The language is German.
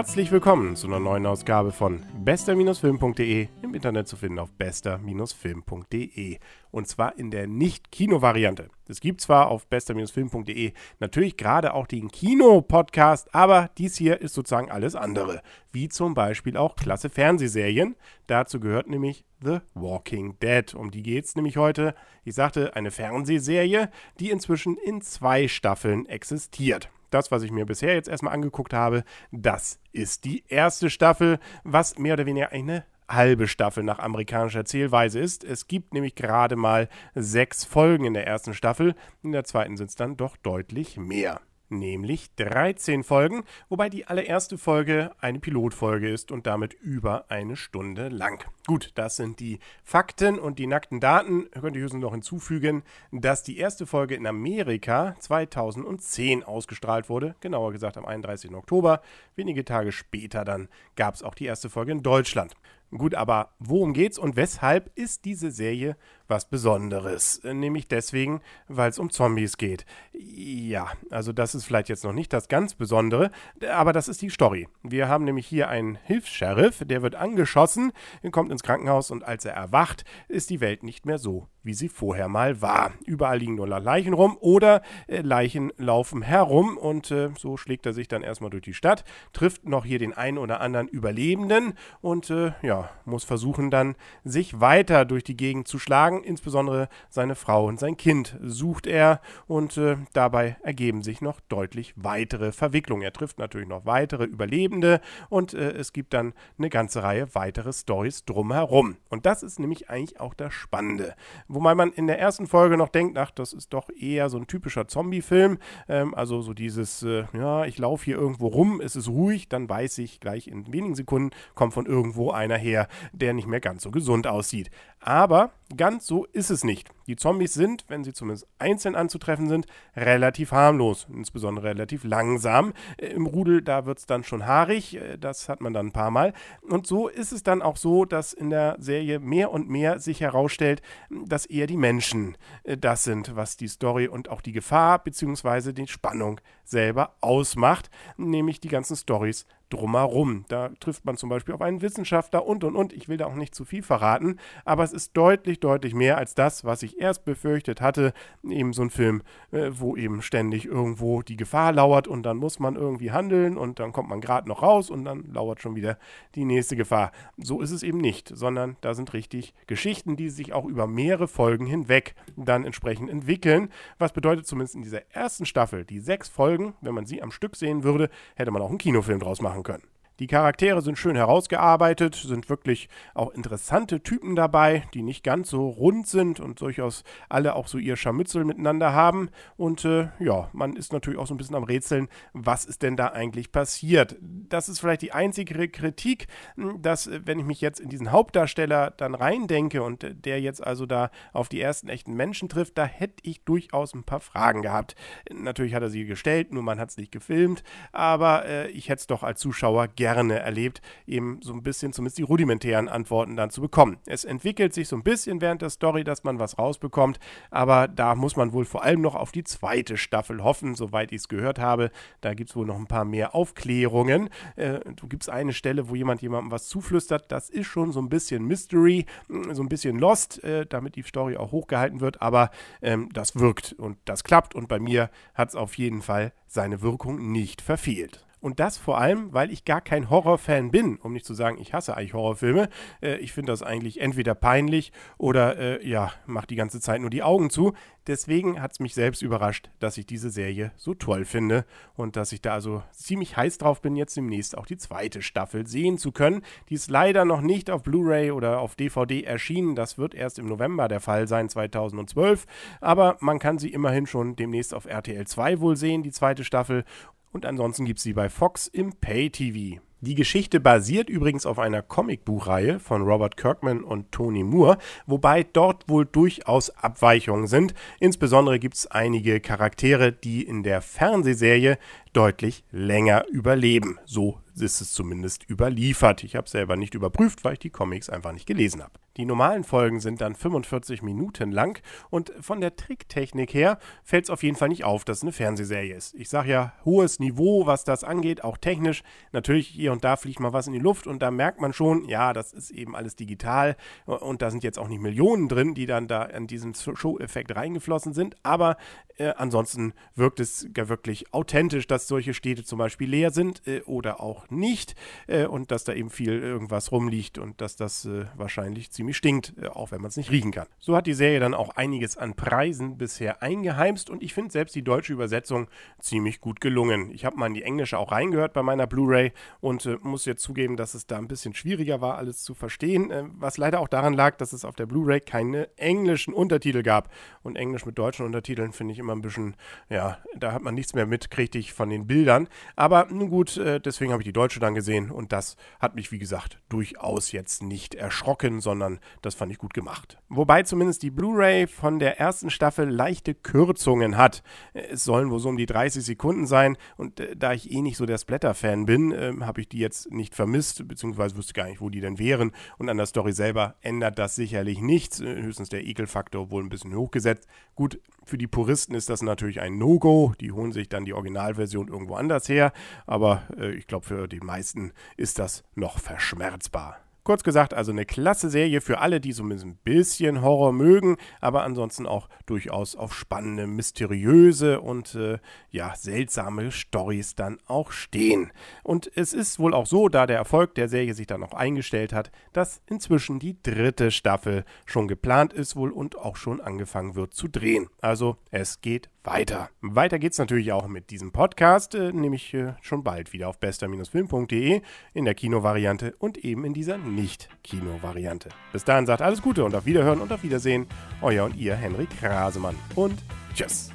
Herzlich willkommen zu einer neuen Ausgabe von bester-film.de im Internet zu finden auf bester-film.de und zwar in der Nicht-Kino-Variante. Es gibt zwar auf bester-film.de natürlich gerade auch den Kino-Podcast, aber dies hier ist sozusagen alles andere, wie zum Beispiel auch klasse Fernsehserien. Dazu gehört nämlich The Walking Dead. Um die geht es nämlich heute. Ich sagte, eine Fernsehserie, die inzwischen in zwei Staffeln existiert das, was ich mir bisher jetzt erstmal angeguckt habe, das ist die erste Staffel, was mehr oder weniger eine halbe Staffel nach amerikanischer Zählweise ist. Es gibt nämlich gerade mal sechs Folgen in der ersten Staffel, in der zweiten sind es dann doch deutlich mehr nämlich 13 Folgen, wobei die allererste Folge eine Pilotfolge ist und damit über eine Stunde lang. Gut, das sind die Fakten und die nackten Daten. Könnte ich noch hinzufügen, dass die erste Folge in Amerika 2010 ausgestrahlt wurde, genauer gesagt am 31. Oktober. Wenige Tage später dann gab es auch die erste Folge in Deutschland. Gut, aber worum geht's und weshalb ist diese Serie was Besonderes? Nämlich deswegen, weil es um Zombies geht. Ja, also das ist vielleicht jetzt noch nicht das ganz Besondere, aber das ist die Story. Wir haben nämlich hier einen Hilfs-Sheriff, der wird angeschossen, kommt ins Krankenhaus und als er erwacht, ist die Welt nicht mehr so, wie sie vorher mal war. Überall liegen nur Leichen rum oder äh, Leichen laufen herum und äh, so schlägt er sich dann erstmal durch die Stadt, trifft noch hier den einen oder anderen Überlebenden und äh, ja, muss versuchen dann, sich weiter durch die Gegend zu schlagen. Insbesondere seine Frau und sein Kind sucht er und äh, dabei ergeben sich noch deutlich weitere Verwicklungen. Er trifft natürlich noch weitere Überlebende und äh, es gibt dann eine ganze Reihe weitere Stories drumherum. Und das ist nämlich eigentlich auch das Spannende. Wobei man in der ersten Folge noch denkt, ach, das ist doch eher so ein typischer Zombie-Film. Ähm, also so dieses, äh, ja, ich laufe hier irgendwo rum, es ist ruhig, dann weiß ich gleich in wenigen Sekunden kommt von irgendwo einer her der nicht mehr ganz so gesund aussieht. Aber ganz so ist es nicht. Die Zombies sind, wenn sie zumindest einzeln anzutreffen sind, relativ harmlos, insbesondere relativ langsam. Äh, Im Rudel, da wird es dann schon haarig, äh, das hat man dann ein paar Mal. Und so ist es dann auch so, dass in der Serie mehr und mehr sich herausstellt, dass eher die Menschen äh, das sind, was die Story und auch die Gefahr bzw. die Spannung selber ausmacht, nämlich die ganzen Stories drumherum. Da trifft man zum Beispiel auf einen Wissenschaftler und und und. Ich will da auch nicht zu viel verraten, aber es ist deutlich, deutlich mehr als das, was ich erst befürchtet hatte. Eben so ein Film, äh, wo eben ständig irgendwo die Gefahr lauert und dann muss man irgendwie handeln und dann kommt man gerade noch raus und dann lauert schon wieder die nächste Gefahr. So ist es eben nicht, sondern da sind richtig Geschichten, die sich auch über mehrere Folgen hinweg dann entsprechend entwickeln. Was bedeutet zumindest in dieser ersten Staffel, die sechs Folgen, wenn man sie am Stück sehen würde, hätte man auch einen Kinofilm draus machen Håkan. Die Charaktere sind schön herausgearbeitet, sind wirklich auch interessante Typen dabei, die nicht ganz so rund sind und durchaus alle auch so ihr Scharmützel miteinander haben. Und äh, ja, man ist natürlich auch so ein bisschen am Rätseln, was ist denn da eigentlich passiert. Das ist vielleicht die einzige Kritik, hm, dass, äh, wenn ich mich jetzt in diesen Hauptdarsteller dann reindenke und äh, der jetzt also da auf die ersten echten Menschen trifft, da hätte ich durchaus ein paar Fragen gehabt. Natürlich hat er sie gestellt, nur man hat es nicht gefilmt, aber äh, ich hätte es doch als Zuschauer gerne gerne erlebt, eben so ein bisschen zumindest die rudimentären Antworten dann zu bekommen. Es entwickelt sich so ein bisschen während der Story, dass man was rausbekommt, aber da muss man wohl vor allem noch auf die zweite Staffel hoffen, soweit ich es gehört habe. Da gibt es wohl noch ein paar mehr Aufklärungen. Äh, du gibst eine Stelle, wo jemand jemandem was zuflüstert, das ist schon so ein bisschen Mystery, mm, so ein bisschen Lost, äh, damit die Story auch hochgehalten wird, aber ähm, das wirkt und das klappt und bei mir hat es auf jeden Fall seine Wirkung nicht verfehlt. Und das vor allem, weil ich gar kein Horrorfan bin, um nicht zu sagen, ich hasse eigentlich Horrorfilme. Äh, ich finde das eigentlich entweder peinlich oder äh, ja, macht die ganze Zeit nur die Augen zu. Deswegen hat es mich selbst überrascht, dass ich diese Serie so toll finde und dass ich da also ziemlich heiß drauf bin, jetzt demnächst auch die zweite Staffel sehen zu können. Die ist leider noch nicht auf Blu-ray oder auf DVD erschienen. Das wird erst im November der Fall sein, 2012. Aber man kann sie immerhin schon demnächst auf RTL 2 wohl sehen, die zweite Staffel und ansonsten gibt es sie bei Fox im Pay-TV. Die Geschichte basiert übrigens auf einer Comicbuchreihe von Robert Kirkman und Tony Moore, wobei dort wohl durchaus Abweichungen sind. Insbesondere gibt es einige Charaktere, die in der Fernsehserie deutlich länger überleben. So ist es zumindest überliefert. Ich habe selber nicht überprüft, weil ich die Comics einfach nicht gelesen habe. Die normalen Folgen sind dann 45 Minuten lang und von der Tricktechnik her fällt es auf jeden Fall nicht auf, dass es eine Fernsehserie ist. Ich sage ja, hohes Niveau, was das angeht, auch technisch. Natürlich hier und da fliegt mal was in die Luft und da merkt man schon, ja, das ist eben alles digital und da sind jetzt auch nicht Millionen drin, die dann da an diesen Show-Effekt reingeflossen sind, aber äh, ansonsten wirkt es wirklich authentisch, dass solche Städte zum Beispiel leer sind äh, oder auch nicht äh, und dass da eben viel irgendwas rumliegt und dass das äh, wahrscheinlich ziemlich stinkt, äh, auch wenn man es nicht riechen kann. So hat die Serie dann auch einiges an Preisen bisher eingeheimst und ich finde selbst die deutsche Übersetzung ziemlich gut gelungen. Ich habe mal in die englische auch reingehört bei meiner Blu-ray und äh, muss jetzt zugeben, dass es da ein bisschen schwieriger war, alles zu verstehen, was leider auch daran lag, dass es auf der Blu-ray keine englischen Untertitel gab und Englisch mit deutschen Untertiteln finde ich immer ein bisschen, ja, da hat man nichts mehr mitkriegt von den Bildern. Aber nun gut, äh, deswegen habe ich die Deutsche dann gesehen und das hat mich, wie gesagt, durchaus jetzt nicht erschrocken, sondern das fand ich gut gemacht. Wobei zumindest die Blu-ray von der ersten Staffel leichte Kürzungen hat. Es sollen wohl so um die 30 Sekunden sein und äh, da ich eh nicht so der Splatter-Fan bin, äh, habe ich die jetzt nicht vermisst, beziehungsweise wusste gar nicht, wo die denn wären. Und an der Story selber ändert das sicherlich nichts. Äh, höchstens der Ekelfaktor wohl ein bisschen hochgesetzt. Gut, für die Puristen ist das natürlich ein No-Go. Die holen sich dann die Originalversion irgendwo anders her. Aber äh, ich glaube, für die meisten ist das noch verschmerzbar. Kurz gesagt, also eine klasse Serie für alle, die so ein bisschen Horror mögen, aber ansonsten auch durchaus auf spannende, mysteriöse und äh, ja, seltsame Stories dann auch stehen. Und es ist wohl auch so, da der Erfolg der Serie sich dann auch eingestellt hat, dass inzwischen die dritte Staffel schon geplant ist wohl und auch schon angefangen wird zu drehen. Also es geht weiter. Weiter geht's natürlich auch mit diesem Podcast, äh, nämlich äh, schon bald wieder auf bester-film.de in der Kinovariante und eben in dieser Nicht-Kino-Variante. Bis dahin sagt alles Gute und auf Wiederhören und auf Wiedersehen. Euer und ihr Henrik Rasemann und tschüss.